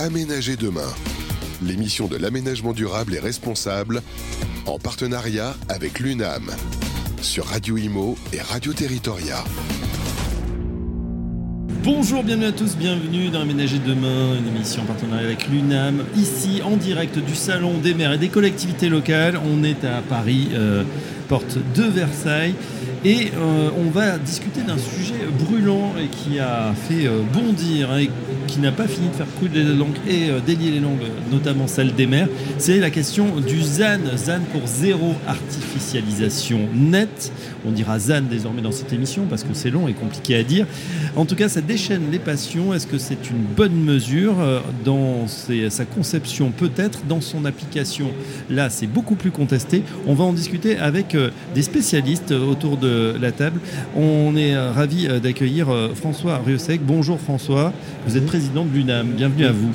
Aménager demain, l'émission de l'aménagement durable et responsable, en partenariat avec l'UNAM, sur Radio Imo et Radio Territoria. Bonjour, bienvenue à tous, bienvenue dans Aménager demain, une émission en partenariat avec l'UNAM, ici en direct du Salon des maires et des collectivités locales. On est à Paris, euh, porte de Versailles. Et euh, on va discuter d'un sujet brûlant et qui a fait euh, bondir hein, qui n'a pas fini de faire couler les langues et euh, délier les langues, notamment celle des mers. C'est la question du ZAN, ZAN pour zéro artificialisation nette. On dira ZAN désormais dans cette émission parce que c'est long et compliqué à dire. En tout cas, ça déchaîne les passions. Est-ce que c'est une bonne mesure dans sa conception Peut-être? Dans son application. Là, c'est beaucoup plus contesté. On va en discuter avec des spécialistes autour de la table. On est euh, ravi euh, d'accueillir euh, François Riosec. Bonjour François, vous êtes président de l'UNAM. Bienvenue à vous.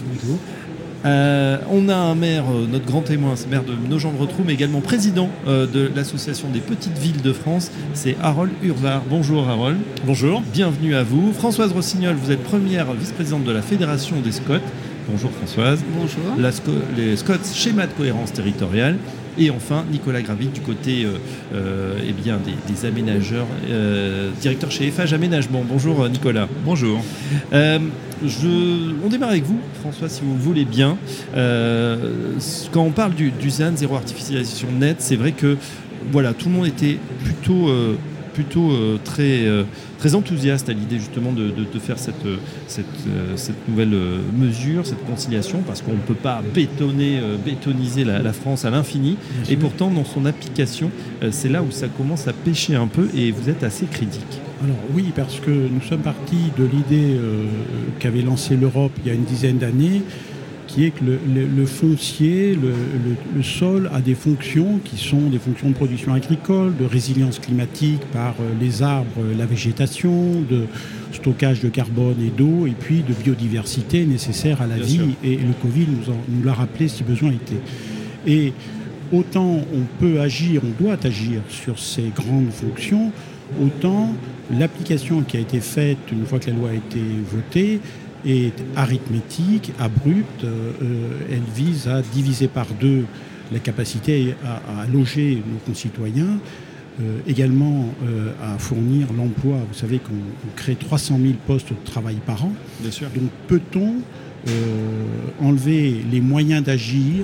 on a un maire, notre grand témoin, c'est maire de Nogent-le-Rotrou, mais également président de l'association des petites villes de France, c'est Harold Urvar. Bonjour Harold. Bonjour. Bienvenue à vous. Françoise Rossignol, vous êtes première vice-présidente de la Fédération des Scots. Bonjour Françoise. Bonjour. les Scots, schéma de cohérence territoriale. Et enfin, Nicolas Gravit du côté euh, euh, eh bien, des, aménageurs, euh, directeur chez FH Aménagement. Bonjour Nicolas. Bonjour. On démarre avec vous, François, si vous voulez bien. quand on parle du, ZAN, zéro artificialisation nette, c'est vrai que voilà, tout le monde était plutôt plutôt euh, très, euh, très enthousiaste à l'idée justement de, faire cette, euh, cette, nouvelle mesure, cette conciliation, parce qu'on ne peut pas bétonner, bétoniser la, France à l'infini. Et pourtant, dans son application, c'est là où ça commence à pêcher un peu et vous êtes assez critique. Alors oui, parce que nous sommes partis de l'idée qu'avait lancée l'Europe il y a une dizaine d'années qui est que le, foncier, le, sol a des fonctions qui sont des fonctions de production agricole, de résilience climatique par euh, les arbres, euh, la végétation, de stockage de carbone et d'eau, et puis de biodiversité nécessaire à la vie. Et le Covid nous, nous l'a rappelé si besoin était. Et autant on peut agir, on doit agir sur ces grandes fonctions, autant l'application qui a été faite une fois que la loi a été votée est arithmétique, abrupte. Euh, elle vise à diviser par deux la capacité à, loger nos concitoyens, euh, également euh, à fournir l'emploi. Vous savez qu'on crée 300 000 postes de travail par an. Bien sûr. Donc peut-on enlever les moyens d'agir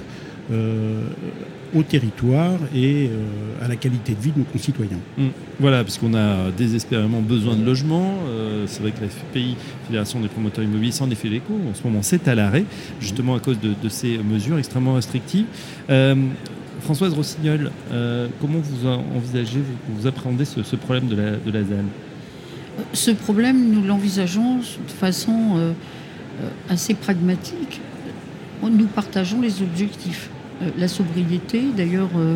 au territoire et euh, à la qualité de vie de nos concitoyens. Mm. Voilà, puisqu'on a désespérément besoin de logements. Euh, c'est vrai que la FPI, Fédération des promoteurs immobiliers, s'en est fait l'écho. En ce moment, c'est à l'arrêt, justement à cause de, ces mesures extrêmement restrictives. Euh, Françoise Rossignol, comment vous envisagez, vous, appréhendez ce, problème de la, de la ZAN? Ce problème, nous l'envisageons de façon assez pragmatique. Nous partageons les objectifs. Euh, la sobriété. D'ailleurs, euh,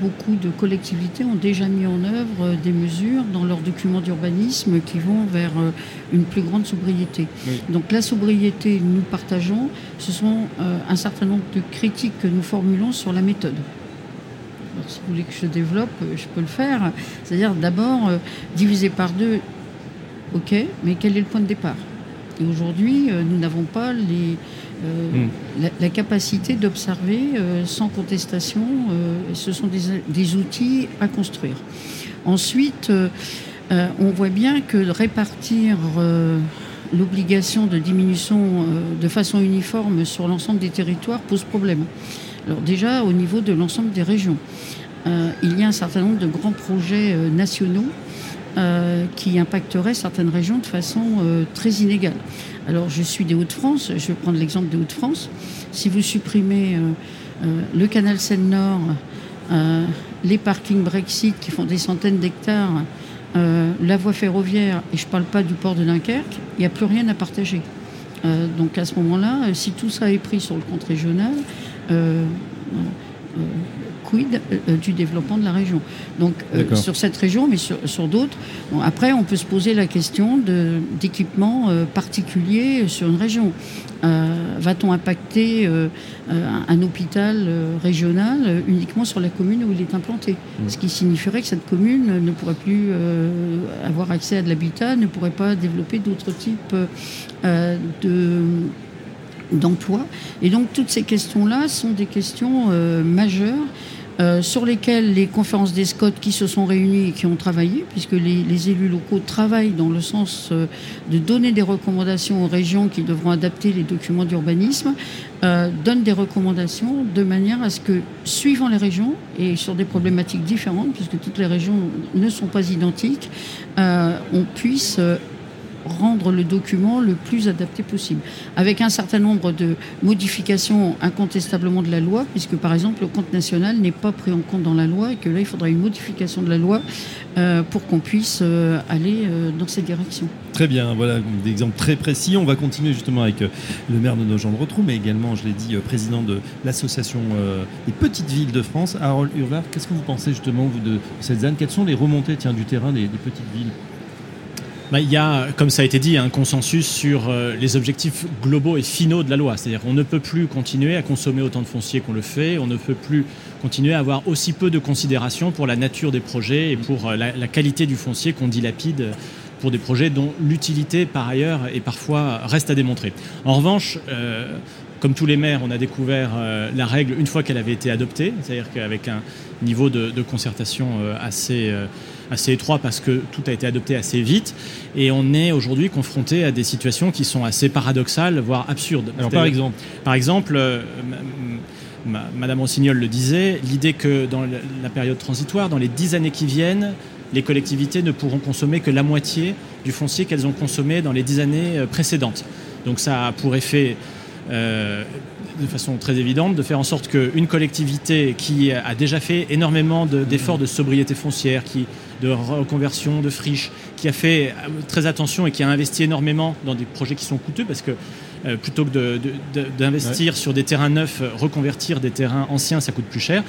beaucoup de collectivités ont déjà mis en œuvre euh, des mesures dans leurs documents d'urbanisme qui vont vers une plus grande sobriété. Donc la sobriété, nous partageons. Ce sont un certain nombre de critiques que nous formulons sur la méthode. Alors, si vous voulez que je développe, je peux le faire. C'est-à-dire d'abord diviser par deux, ok, mais quel est le point de départ? Et aujourd'hui, nous n'avons pas les, euh, la, capacité d'observer euh, sans contestation. Euh, ce sont des, outils à construire. Ensuite, on voit bien que répartir l'obligation de diminution de façon uniforme sur l'ensemble des territoires pose problème. Alors déjà au niveau de l'ensemble des régions, il y a un certain nombre de grands projets nationaux qui impacteraient certaines régions de façon très inégale. Alors je suis des Hauts-de-France, je vais prendre l'exemple des Hauts-de-France. Si vous supprimez euh, euh, le canal Seine-Nord, euh, les parkings Brexit qui font des centaines d'hectares, la voie ferroviaire, et je ne parle pas du port de Dunkerque, il n'y a plus rien à partager. donc à ce moment-là, si tout ça est pris sur le compte régional, quid euh, du développement de la région. Donc euh, sur cette région, mais sur, d'autres. après, on peut se poser la question d'équipements euh, particuliers sur une région. Va-t-on impacter un, hôpital régional uniquement sur la commune où il est implanté? Mmh. Ce qui signifierait que cette commune ne pourrait plus avoir accès à de l'habitat, ne pourrait pas développer d'autres types de d'emploi. Et donc toutes ces questions-là sont des questions majeures euh, sur lesquels les conférences des SCOT qui se sont réunies et qui ont travaillé, puisque les, élus locaux travaillent dans le sens euh, de donner des recommandations aux régions qui devront adapter les documents d'urbanisme, euh, donnent des recommandations de manière à ce que, suivant les régions et sur des problématiques différentes, puisque toutes les régions ne sont pas identiques, on puisse rendre le document le plus adapté possible, avec un certain nombre de modifications incontestablement de la loi, puisque par exemple le compte national n'est pas pris en compte dans la loi et que là il faudra une modification de la loi euh, pour qu'on puisse euh, aller euh, dans cette direction. Très bien, voilà des exemples très précis. On va continuer justement avec le maire de Nogent-le-Rotrou, mais également, je l'ai dit, président de l'association des petites villes de France, Harold Urvar. Qu'est-ce que vous pensez justement de cette zone? Quelles sont les remontées tiens, du terrain des petites villes? Bah, il y a, comme ça a été dit, un consensus sur euh, les objectifs globaux et finaux de la loi. C'est-à-dire qu'on ne peut plus continuer à consommer autant de foncier qu'on le fait, on ne peut plus continuer à avoir aussi peu de considération pour la nature des projets et pour euh, la, qualité du foncier qu'on dilapide pour des projets dont l'utilité, par ailleurs, et parfois reste à démontrer. En revanche, euh, comme tous les maires, on a découvert la règle une fois qu'elle avait été adoptée, c'est-à-dire qu'avec un niveau de concertation assez assez étroit parce que tout a été adopté assez vite. Et on est aujourd'hui confronté à des situations qui sont assez paradoxales, voire absurdes. Alors, par exemple Par exemple, euh, Madame Rossignol le disait, l'idée que dans la période transitoire, dans les dix années qui viennent, les collectivités ne pourront consommer que la moitié du foncier qu'elles ont consommé dans les dix années euh, précédentes. Donc ça a pour effet euh, de façon très évidente de faire en sorte qu'une collectivité qui a déjà fait énormément d'efforts de, sobriété foncière, qui, de reconversion de friches, qui a fait euh, très attention et qui a investi énormément dans des projets qui sont coûteux parce que euh, plutôt que d'investir sur des terrains neufs, reconvertir des terrains anciens, ça coûte plus cher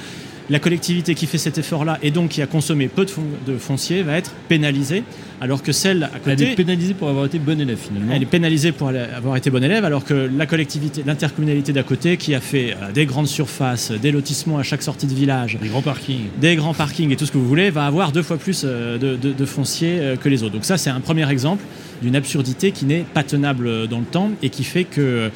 la collectivité qui fait cet effort-là et donc qui a consommé peu de, foncier va être pénalisée, alors que celle à côté... Elle est pénalisée pour avoir été bonne élève finalement. Elle est pénalisée pour avoir été bonne élève, alors que la collectivité, l'intercommunalité d'à côté qui a fait euh, des grandes surfaces, des lotissements à chaque sortie de village... Des grands parkings. Des grands parkings et tout ce que vous voulez, va avoir deux fois plus euh, de, de foncier euh, que les autres. Donc ça, c'est un premier exemple d'une absurdité qui n'est pas tenable dans le temps et qui fait que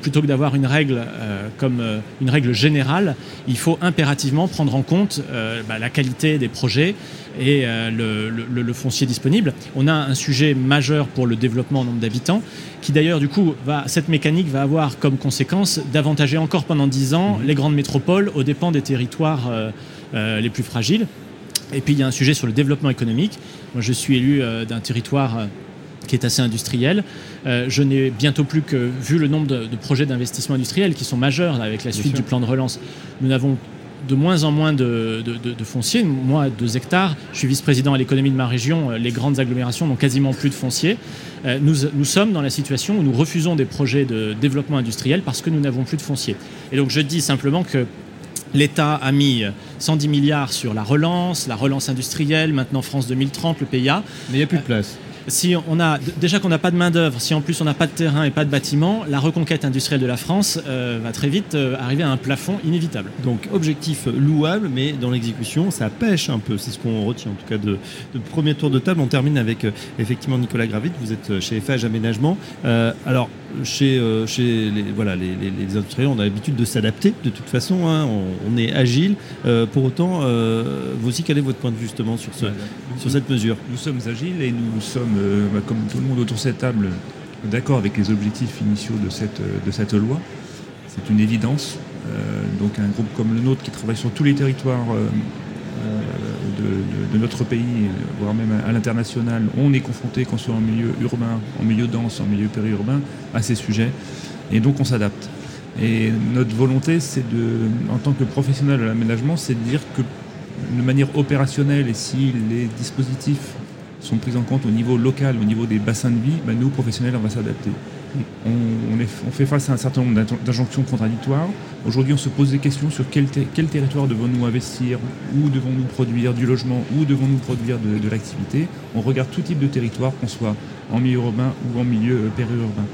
plutôt que d'avoir une règle euh, comme euh, une règle générale, il faut impérativement prendre en compte bah, la qualité des projets et le, foncier disponible. On a un sujet majeur pour le développement en nombre d'habitants, qui d'ailleurs, du coup, va, cette mécanique va avoir comme conséquence d'avantager encore pendant 10 ans mmh. les grandes métropoles aux dépens des territoires les plus fragiles. Et puis, il y a un sujet sur le développement économique. Moi, je suis élu d'un territoire qui est assez industriel. Euh, je n'ai bientôt plus que vu le nombre de, projets d'investissement industriel qui sont majeurs avec la suite du plan de relance. Nous n'avons de moins en moins de, de, foncier. Moi, deux hectares, je suis vice-président à l'économie de ma région. Euh, les grandes agglomérations n'ont quasiment plus de foncier. Euh, nous, nous, sommes dans la situation où nous refusons des projets de développement industriel parce que nous n'avons plus de foncier. Et donc je dis simplement que L'État a mis 110 milliards sur la relance, la relance industrielle, maintenant France 2030, le PIA. Mais il n'y a plus de place si on a déjà qu'on n'a pas de main d'œuvre, si en plus on n'a pas de terrain et pas de bâtiment, la reconquête industrielle de la France euh, va très vite euh, arriver à un plafond inévitable. Donc objectif louable, mais dans l'exécution, ça pêche un peu. C'est ce qu'on retient en tout cas de, premier tour de table. On termine avec euh, effectivement Nicolas Gravit. Vous êtes chez FH Aménagement. alors chez, chez les, voilà, les, industriels, on a l'habitude de s'adapter de toute façon. Hein. on, est agile. pour autant, vous aussi, quel est votre point de vue justement sur, ce, sur cette mesure? Nous sommes agiles et nous sommes euh, bah, comme tout le monde autour de cette table, d'accord avec les objectifs initiaux de cette, de cette loi. C'est une évidence. Euh, donc un groupe comme le nôtre qui travaille sur tous les territoires euh, de, notre pays, voire même à, l'international, on est confronté, qu'on soit en milieu urbain, en milieu dense, en milieu périurbain, à ces sujets. Et donc on s'adapte. Et notre volonté, c'est de, en tant que professionnel de l'aménagement, c'est de dire que de manière opérationnelle et si les dispositifs sont prises en compte au niveau local, au niveau des bassins de vie, bah, nous, professionnels, on va s'adapter. On, fait face à un certain nombre d'injonctions contradictoires. Aujourd'hui, on se pose des questions sur quel, territoire devons-nous investir, où devons-nous produire du logement, où devons-nous produire de, de l'activité. On regarde tout type de territoire, qu'on soit en milieu urbain ou en milieu euh, périurbain.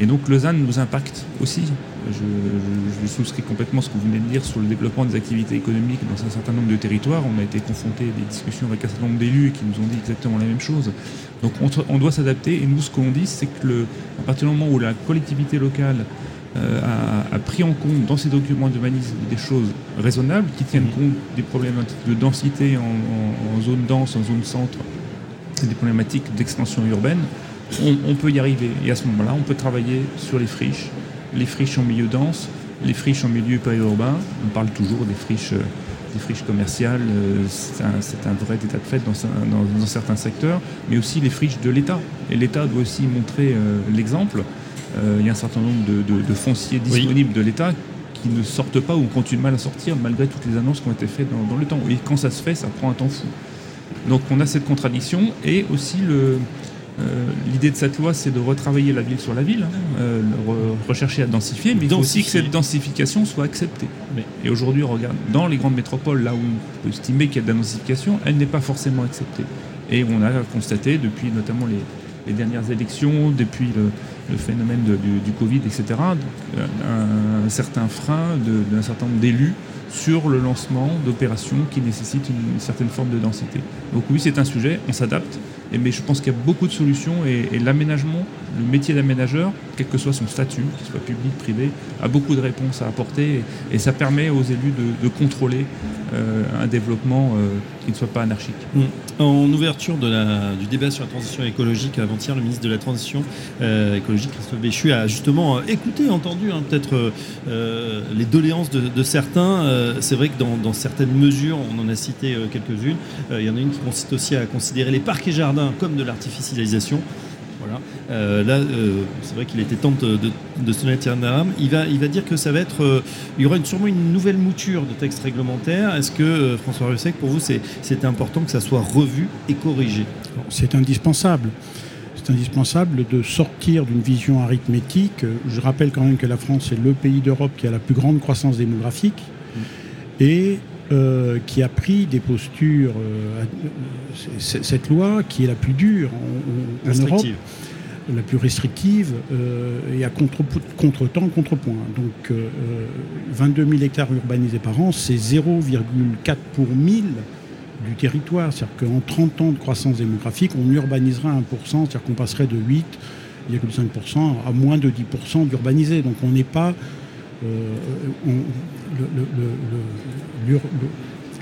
Et donc Lausanne nous impacte aussi. Je, souscris complètement ce que vous venez de dire sur le développement des activités économiques dans un certain nombre de territoires. On a été confronté à des discussions avec un certain nombre d'élus qui nous ont dit exactement la même chose. Donc on, doit s'adapter. Et nous, ce qu'on dit, c'est que le, à partir du moment où la collectivité locale euh, a, pris en compte dans ses documents d'urbanisme des choses raisonnables qui tiennent compte des problématiques de densité en, zone dense, en zone centre, et des problématiques d'extension urbaine, on, peut y arriver. Et à ce moment-là, on peut travailler sur les friches, les friches en milieu dense, les friches en milieu périurbain. On parle toujours des friches, euh, des friches commerciales, euh, c'est un, vrai état de fait dans, certains secteurs, mais aussi les friches de l'État. Et l'État doit aussi montrer l'exemple. Euh, il y a un certain nombre de, fonciers disponibles de l'État qui ne sortent pas ou ont du mal à sortir malgré toutes les annonces qui ont été faites dans, le temps. Et quand ça se fait, ça prend un temps fou. Donc on a cette contradiction et aussi le, l'idée de cette loi, c'est de retravailler la ville sur la ville, hein, euh, rechercher à densifier, mais aussi que cette densification soit acceptée. Et aujourd'hui, regarde dans les grandes métropoles, là où on peut estimer qu'il y a de la densification, elle n'est pas forcément acceptée. Et on a constaté depuis notamment les, les dernières élections, depuis le, phénomène du, Covid, etc., un, un certain frein d'un certain nombre d'élus sur le lancement d'opérations qui nécessitent une, certaine forme de densité. Donc oui, c'est un sujet, on s'adapte, mais je pense qu'il y a beaucoup de solutions et, l'aménagement, le métier d'aménageur, quel que soit son statut, qu'il soit public, privé, a beaucoup de réponses à apporter et, ça permet aux élus de, contrôler euh, un développement euh, qui ne soit pas anarchique. Mmh. En ouverture du débat sur la transition écologique avant-hier, le ministre de la Transition euh, écologique, Christophe Béchu, a justement écouté, entendu hein, peut-être les doléances de, certains. C'est vrai que dans, certaines mesures, on en a cité quelques-unes, il y en a une qui consiste aussi à considérer les parcs et jardins comme de l'artificialisation. Voilà. Euh, là, euh, c'est vrai qu'il était temps de, de, se mettre Il va, il va dire que ça va être, euh, il y aura une, sûrement une nouvelle mouture de texte réglementaire. Est-ce que François Russec, pour vous, c'est important que ça soit revu et corrigé? C'est indispensable. C'est indispensable de sortir d'une vision arithmétique. Je rappelle quand même que la France est le pays d'Europe qui a la plus grande croissance démographique. Et euh, qui a pris des postures, euh, cette loi qui est la plus dure en, Europe, la plus restrictive euh, et à contre-temps, contre-point. Donc 22 000 hectares urbanisés par an, c'est 0,4 pour 1000 du territoire. C'est-à-dire qu'en 30 ans de croissance démographique, on urbanisera 1%, c'est-à-dire qu'on passerait de 8,5% à moins de 10% d'urbanisés. Donc on n'est pas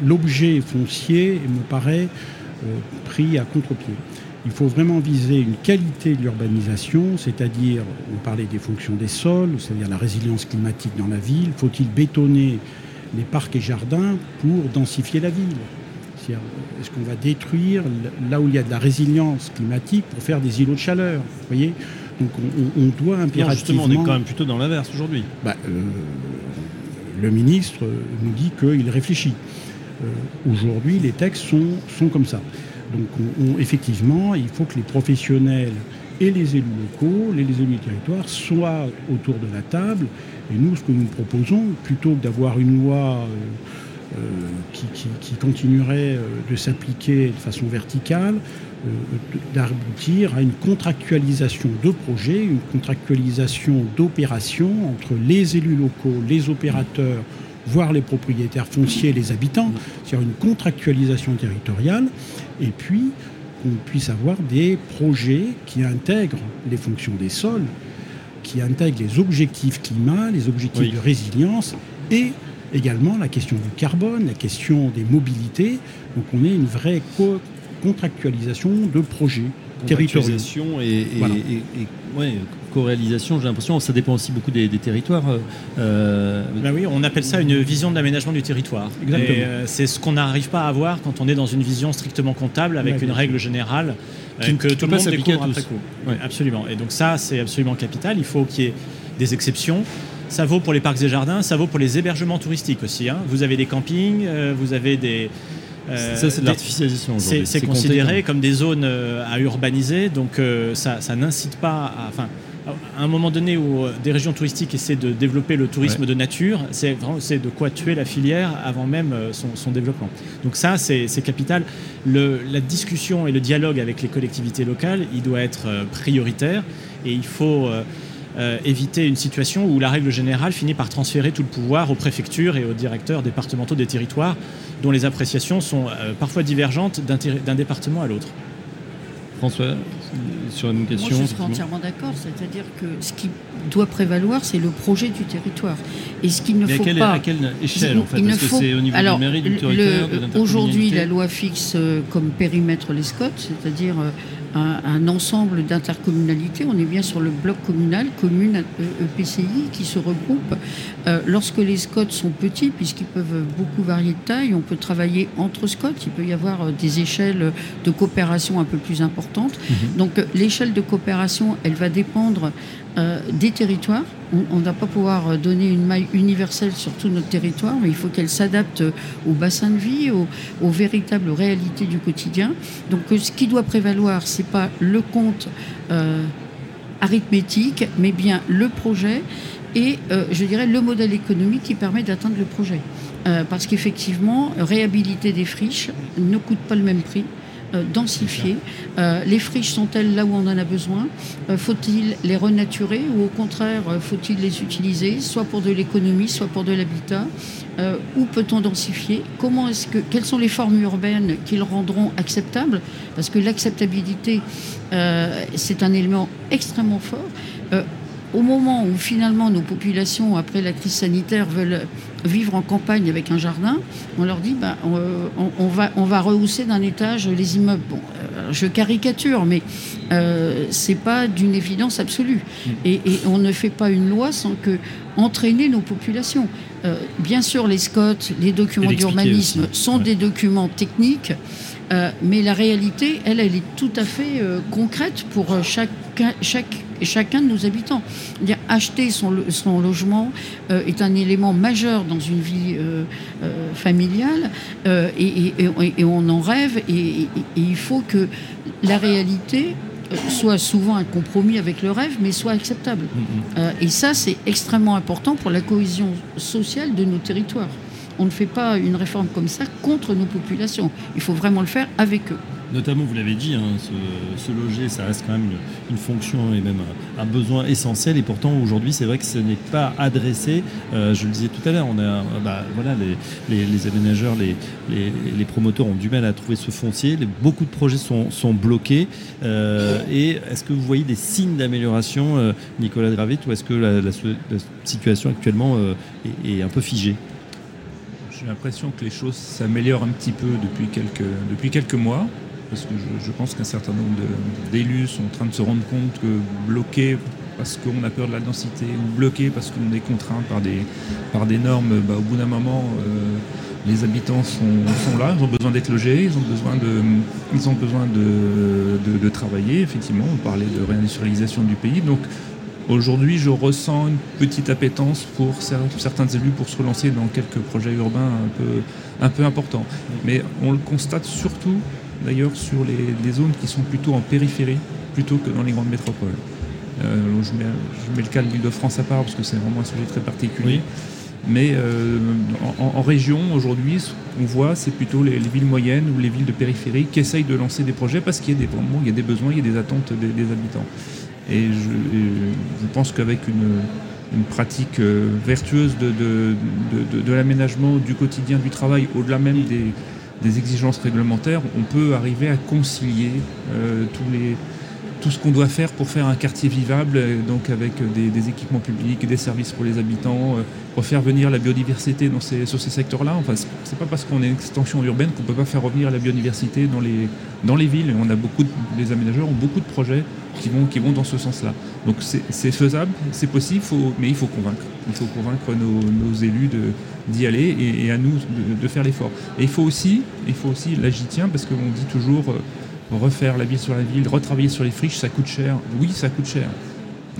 l'objet foncier me paraît euh, pris à contre-pied. Il faut vraiment viser une qualité de l'urbanisation, c'est-à-dire, on parlait des fonctions des sols, c'est-à-dire la résilience climatique dans la ville. Faut-il bétonner les parcs et jardins pour densifier la ville? Est-ce qu'on va détruire là où il y a de la résilience climatique pour faire des îlots de chaleur? Voyez? Donc on, doit impérativement... justement, on est quand même plutôt dans l'inverse aujourd'hui. Bah, euh, le ministre nous dit qu'il réfléchit. Euh, aujourd'hui, les textes sont, sont comme ça. Donc effectivement, il faut que les professionnels et les élus locaux, les, élus du territoire soient autour de la table. Et nous, ce que nous proposons, plutôt que d'avoir une loi euh, qui, continuerait de s'appliquer de façon verticale, euh, d'aboutir à une contractualisation de projets, une contractualisation d'opérations entre les élus locaux, les opérateurs, voire les propriétaires fonciers, les habitants, c'est-à-dire une contractualisation territoriale, et puis qu'on puisse avoir des projets qui intègrent les fonctions des sols, qui intègrent les objectifs climat, les objectifs de résilience et également la question du carbone, la question des mobilités. Donc on est une vraie contractualisation de projets territoriaux. Et, et, co-réalisation, j'ai l'impression, ça dépend aussi beaucoup des, territoires. Euh, ben oui, on appelle ça une vision d'aménagement du territoire. Exactement. Euh, c'est ce qu'on n'arrive pas à avoir quand on est dans une vision strictement comptable avec une règle générale euh, que tout le monde découvre après coup. absolument. Et donc ça, c'est absolument capital. Il faut qu'il y ait des exceptions. Ça vaut pour les parcs et jardins, ça vaut pour les hébergements touristiques aussi. Hein. Vous avez des campings, vous avez des, euh, ça, c'est de l'artificialisation. C'est considéré comme... des zones euh, à urbaniser, donc euh, ça, n'incite pas à. Enfin, à un moment donné où des régions touristiques essaient de développer le tourisme de nature, c'est de quoi tuer la filière avant même son, développement. Donc ça, c'est capital. Le, la discussion et le dialogue avec les collectivités locales, il doit être prioritaire et il faut éviter une situation où la règle générale finit par transférer tout le pouvoir aux préfectures et aux directeurs départementaux des territoires dont les appréciations sont euh, parfois divergentes d'un département à l'autre. François, sur une question Moi, je serais entièrement d'accord. C'est-à-dire que ce qui doit prévaloir, c'est le projet du territoire. Et ce qu'il ne Mais faut à quelle, pas. à quelle échelle, en fait? Que c'est au niveau Alors, du mairie, du le- territoire, Aujourd'hui, la loi fixe euh, comme périmètre les SCOT, c'est-à-dire euh, un, un ensemble d'intercommunalités. On est bien sur le bloc communal, commune, euh, EPCI, qui se regroupent. Euh, lorsque les SCOT sont petits, puisqu'ils peuvent beaucoup varier de taille, on peut travailler entre SCOT. Il peut y avoir euh, des échelles de coopération un peu plus importantes. Mhm. Donc, euh, l'échelle de coopération, elle va dépendre euh, des territoires. On ne va pas pouvoir euh, donner une maille universelle sur tout notre territoire, mais il faut qu'elle s'adapte euh, au bassin de vie, aux, véritables réalités du quotidien. Donc ce qui doit prévaloir, c'est pas le compte arithmétique, mais bien le projet et, je dirais, le modèle économique qui permet d'atteindre le projet. Parce qu'effectivement, réhabiliter des friches ne coûte pas le même prix. Euh, densifier. Euh, les friches sont-elles là où on en a besoin? Euh, Faut-il les renaturer ou au contraire faut-il les utiliser soit pour de l'économie, soit pour de l'habitat? Où peut-on densifier? Comment est-ce que quelles sont les formes urbaines qui le rendront acceptable Parce que l'acceptabilité c'est un élément extrêmement fort. Euh, au moment où finalement nos populations, après la crise sanitaire, veulent vivre en campagne avec un jardin, on leur dit bah, on, on- va, on va rehausser d'un étage les immeubles. Bon, euh, je caricature, mais euh, c'est pas d'une évidence absolue. Et, et on ne fait pas une loi sans que entraîner nos populations. Euh, bien sûr, les SCOT, les documents d'urbanisme sont Ouais. des documents techniques. Euh, mais la réalité, elle, elle est tout à fait euh, concrète pour euh, chacun, chaque, chacun de nos habitants. Acheter son, lo- son logement est un élément majeur dans une vie familiale et, et- et- et on en rêve et, il faut que la réalité soit souvent un compromis avec le rêve, mais soit acceptable. Mhm. Euh, et ça, c'est extrêmement important pour la cohésion sociale de nos territoires. On ne fait pas une réforme comme ça contre nos populations. Il faut vraiment le faire avec eux. Notamment, vous l'avez dit, hein, se, loger, ça reste quand même une, fonction et même un, besoin essentiel. Et pourtant, aujourd'hui, c'est vrai que ce n'est pas adressé. Euh, je le disais tout à l'heure, on a, euh, bah, voilà, les, aménageurs, les, promoteurs ont du mal à trouver ce foncier. Beaucoup de projets sont, bloqués. Euh, et est-ce que vous voyez des signes d'amélioration, Nicolas Gravit, ou est-ce que la, situation actuellement est un peu figée? J'ai l'impression que les choses s'améliorent un petit peu depuis quelques, depuis quelques mois, parce que je, pense qu'un certain nombre d'élus sont en train de se rendre compte que bloquer parce qu'on a peur de la densité, ou bloquer parce qu'on est contraint par des, par des normes, bah, au bout d'un moment, euh, les habitants sont, sont là, ils ont besoin d'être logés, ils ont besoin de, ils ont besoin de- de travailler, effectivement, on parlait de réindustrialisation du pays, donc Aujourd'hui, je ressens une petite appétence pour cer- certains élus pour se relancer dans quelques projets urbains un peu, un peu importants. Mais on le constate surtout, d'ailleurs, sur les, les zones qui sont plutôt en périphérie, plutôt que dans les grandes métropoles. Euh, je, mets, je mets le cas de l'Île-de-France à part, parce que c'est vraiment un sujet très particulier. Oui. Mais euh, en, région, aujourd'hui, ce qu'on voit, c'est plutôt les, les villes moyennes ou les villes de périphérie qui essayent de lancer des projets parce qu'il y a des, moments, il y a des besoins, il y a des attentes des, des habitants. Et je, pense qu'avec une, pratique euh, vertueuse de, l'aménagement du quotidien du travail, au-delà même des, exigences réglementaires, on peut arriver à concilier euh, tout ce qu'on doit faire pour faire un quartier vivable, euh, donc avec des, équipements publics, des services pour les habitants, euh, pour faire venir la biodiversité dans ces, sur ces secteurs-là. Enfin, c'est- pas parce qu'on est une extension urbaine qu'on peut pas faire revenir la biodiversité dans les, dans les villes. On a beaucoup les aménageurs ont beaucoup de projets qui vont, qui vont dans ce sens-là. Donc c'est faisable, c'est possible, mais il faut convaincre. Il faut convaincre nos, élus d'y aller et, à nous de, faire l'effort. Et il faut aussi, il faut aussi, là j'y tiens parce qu'on dit toujours euh, refaire la ville sur la ville, retravailler sur les friches, ça coûte cher. Oui, ça coûte cher.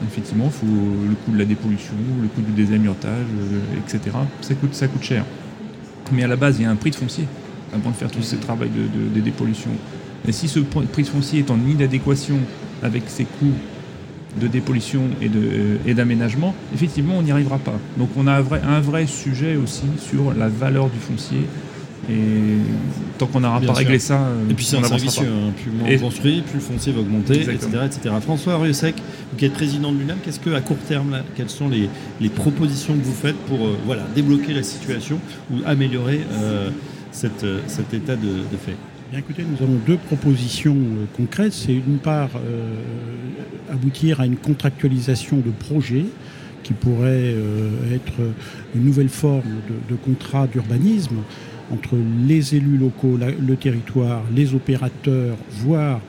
Effectivement, faut le coût de la dépollution, le coût du désamiantage, euh, etc. Ça coûte, ça coûte cher. Mais à la base, il y a un prix de foncier avant de faire tout ce travail de, de- dépollution. Et si ce pr- prix de foncier est en inadéquation avec ses coûts de dépollution et de- et d'aménagement, effectivement, on n'y arrivera pas. Donc on a un vrai, un vrai sujet aussi sur la valeur du foncier. Et tant qu'on n'aura pas sûr. réglé ça, euh, Et puis c'est on un pas. hein. plus on Et- construit, plus le foncier va augmenter, Exactement. etc., etc. François Riosec, vous qui êtes président de l'UNAM, qu'est-ce que à court terme, là, quelles sont les, les propositions que vous faites pour euh, voilà, débloquer la situation ou améliorer euh, cette, euh, cet état de, de fait? Bien écoutez, nous avons deux propositions euh, concrètes. C'est d'une part euh, aboutir à une contractualisation de projet qui pourrait euh, être une nouvelle forme de, contrat d'urbanisme entre les élus locaux, le territoire, les opérateurs, voire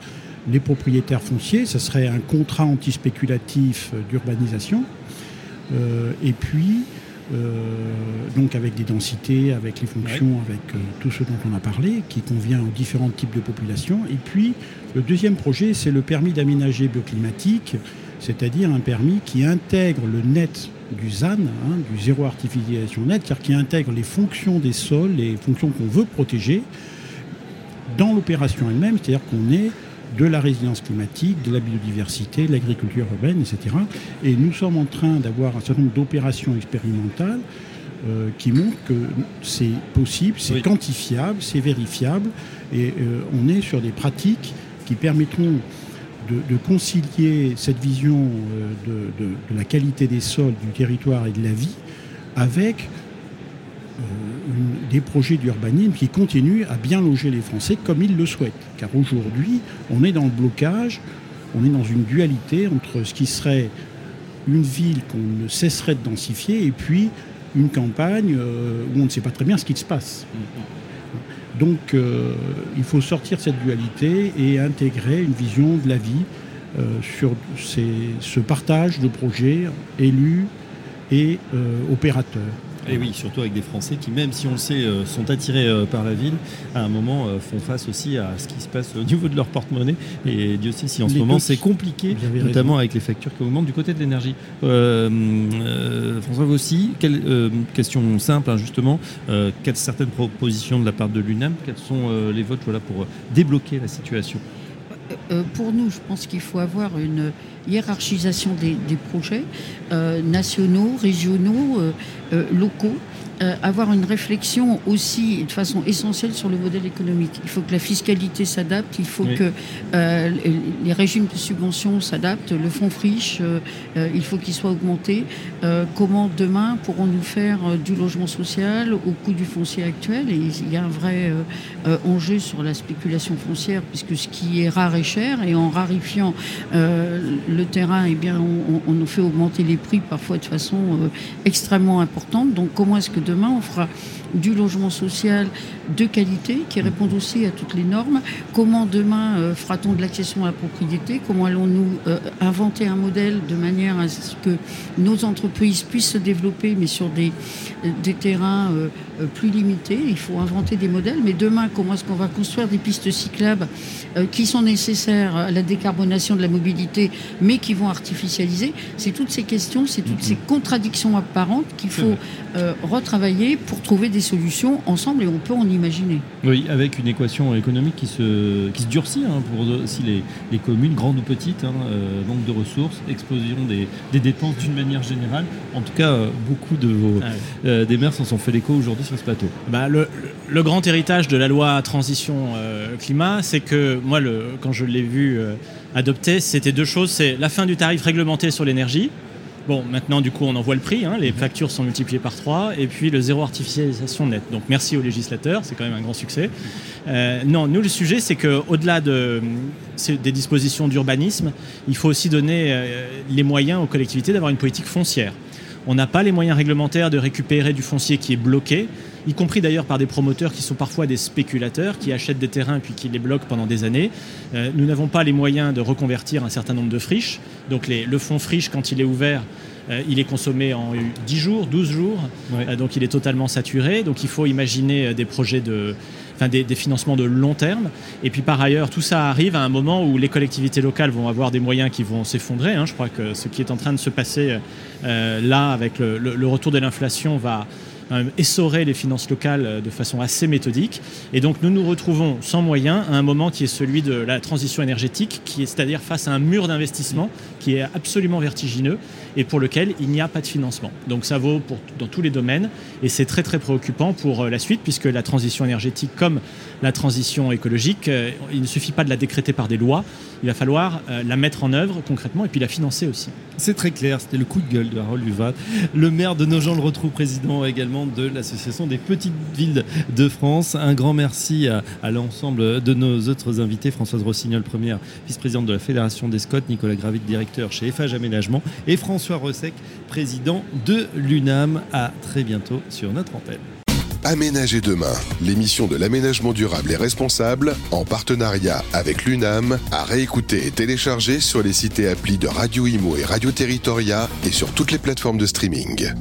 les propriétaires fonciers. Ce serait un contrat antispéculatif d'urbanisation. Et puis, donc avec des densités, avec les fonctions, avec euh, tout ce dont on a parlé, qui convient aux différents types de populations. Et puis, le deuxième projet, c'est le permis d'aménager bioclimatique, c'est-à-dire un permis qui intègre le net du ZAN, hein, du zéro artificialisation net, c'est-à-dire qui intègre les fonctions des sols, les fonctions qu'on veut protéger dans l'opération elle-même, c'est-à-dire qu'on est de la résilience climatique, de la biodiversité, de l'agriculture urbaine, etc. Et nous sommes en train d'avoir un certain nombre d'opérations expérimentales euh, qui montrent que c'est possible, c'est Oui. quantifiable, c'est vérifiable, et euh, on est sur des pratiques qui permettront de, de concilier cette vision euh, de, de- de la qualité des sols, du territoire et de la vie avec une- des projets d'urbanisme qui continuent à bien loger les Français comme ils le souhaitent. Car aujourd'hui, on est dans le blocage, on est dans une dualité entre ce qui serait une ville qu'on ne cesserait de densifier et puis une campagne euh, où on ne sait pas très bien ce qui se passe. Donc euh, il faut sortir de cette dualité et intégrer une vision de la vie euh, sur ce partage de projets élus et euh, opérateurs. Et oui, surtout avec des Français qui, même si on le sait, euh, sont attirés euh, par la ville, à un moment euh, font face aussi à ce qui se passe au niveau de leur porte-monnaie. Et Dieu sait si en ce moment c'est compliqué, notamment raison. avec les factures qui augmentent du côté de l'énergie. Euh, euh, François Vossi, quelle, euh, question simple hein, justement, quelles certaines propositions de la part de l'UNAM, quels sont les votes voilà, pour débloquer la situation? Euh, pour nous, je pense qu'il faut avoir une hiérarchisation des, projets euh, nationaux, régionaux, euh, euh, locaux. Euh, avoir une réflexion aussi de façon essentielle sur le modèle économique. Il faut que la fiscalité s'adapte, il faut Oui. que euh, les- régimes de subvention s'adaptent, le fonds friche, euh, euh, il faut qu'il soit augmenté. Euh, comment demain pourrons-nous faire euh, du logement social au coût du foncier actuel? Et il y a un vrai enjeu sur la spéculation foncière, puisque ce qui est rare est cher, et en rarifiant euh, le terrain, eh bien, on, on, on fait augmenter les prix parfois de façon euh, extrêmement importante. Donc comment est-ce que demain on fera du logement social de qualité qui réponde aussi à toutes les normes. Comment demain euh, fera-t-on de l'accession à la propriété? Comment allons-nous euh, inventer un modèle de manière à ce que nos entreprises puissent se développer, mais sur des, des terrains euh, euh, plus limités? Il faut inventer des modèles. Mais demain, comment est-ce qu'on va construire des pistes cyclables euh, qui sont nécessaires à la décarbonation de la mobilité, mais qui vont artificialiser? C'est toutes ces questions, c'est toutes ces contradictions apparentes qu'il faut euh, retravailler pour trouver des solutions ensemble, et on peut en imaginer. Oui, avec une équation économique qui se, qui se durcit hein, pour aussi les, les communes, grandes ou petites, hein, euh, manque de ressources, explosion des, des dépenses d'une manière générale. En tout cas, euh, beaucoup de vos, Ah euh, des maires s'en sont fait l'écho aujourd'hui sur ce plateau. Bah, le, le grand héritage de la loi transition euh, climat, c'est que moi, le, quand je l'ai vu euh, adopter, c'était deux choses. C'est la fin du tarif réglementé sur l'énergie. Bon, maintenant, du coup, on en voit le prix. hein, les factures sont multipliées par 3. Et puis, le zéro artificialisation net. Donc, merci aux législateurs. C'est quand même un grand succès. Euh, non, nous, le sujet, c'est qu'au-delà de, des dispositions d'urbanisme, il faut aussi donner euh, les moyens aux collectivités d'avoir une politique foncière. On n'a pas les moyens réglementaires de récupérer du foncier qui est bloqué, y compris d'ailleurs par des promoteurs qui sont parfois des spéculateurs, qui achètent des terrains puis qui les bloquent pendant des années. Euh, nous n'avons pas les moyens de reconvertir un certain nombre de friches. Donc les- le fonds friche, quand il est ouvert, euh, il est consommé en 10 jours, 12 jours. Ouais. Euh, donc il est totalement saturé. Donc il faut imaginer des projets de, enfin des, des financements de long terme. Et puis par ailleurs, tout ça arrive à un moment où les collectivités locales vont avoir des moyens qui vont s'effondrer. hein. Je crois que ce qui est en train de se passer euh, là, avec le, le- le retour de l'inflation, va euh, essorer les finances locales euh, de façon assez méthodique. Et donc nous nous retrouvons sans moyens à un moment qui est celui de la transition énergétique, qui est c'est-à-dire face à un mur d'investissement qui est absolument vertigineux et pour lequel il n'y a pas de financement. Donc ça vaut pour, dans tous les domaines et c'est très très préoccupant pour euh, la suite puisque la transition énergétique comme la transition écologique, il ne suffit pas de la décréter par des lois, il va falloir la mettre en œuvre concrètement et puis la financer aussi. C'est très clair, c'était le coup de gueule de Harold Luvat. Le maire de Nogent le retrouve président également de l'Association des petites villes de France. Un grand merci à, l'ensemble de nos autres invités, Françoise Rossignol, première vice-présidente de la Fédération des Scots, Nicolas Gravit, directeur chez FH Aménagement, et François Ressec, président de l'UNAM. À très bientôt sur notre antenne. Aménager demain, l'émission de l'aménagement durable et responsable, en partenariat avec l'UNAM, à réécouter et télécharger sur les sites et applis de Radio Imo et Radio Territoria et sur toutes les plateformes de streaming.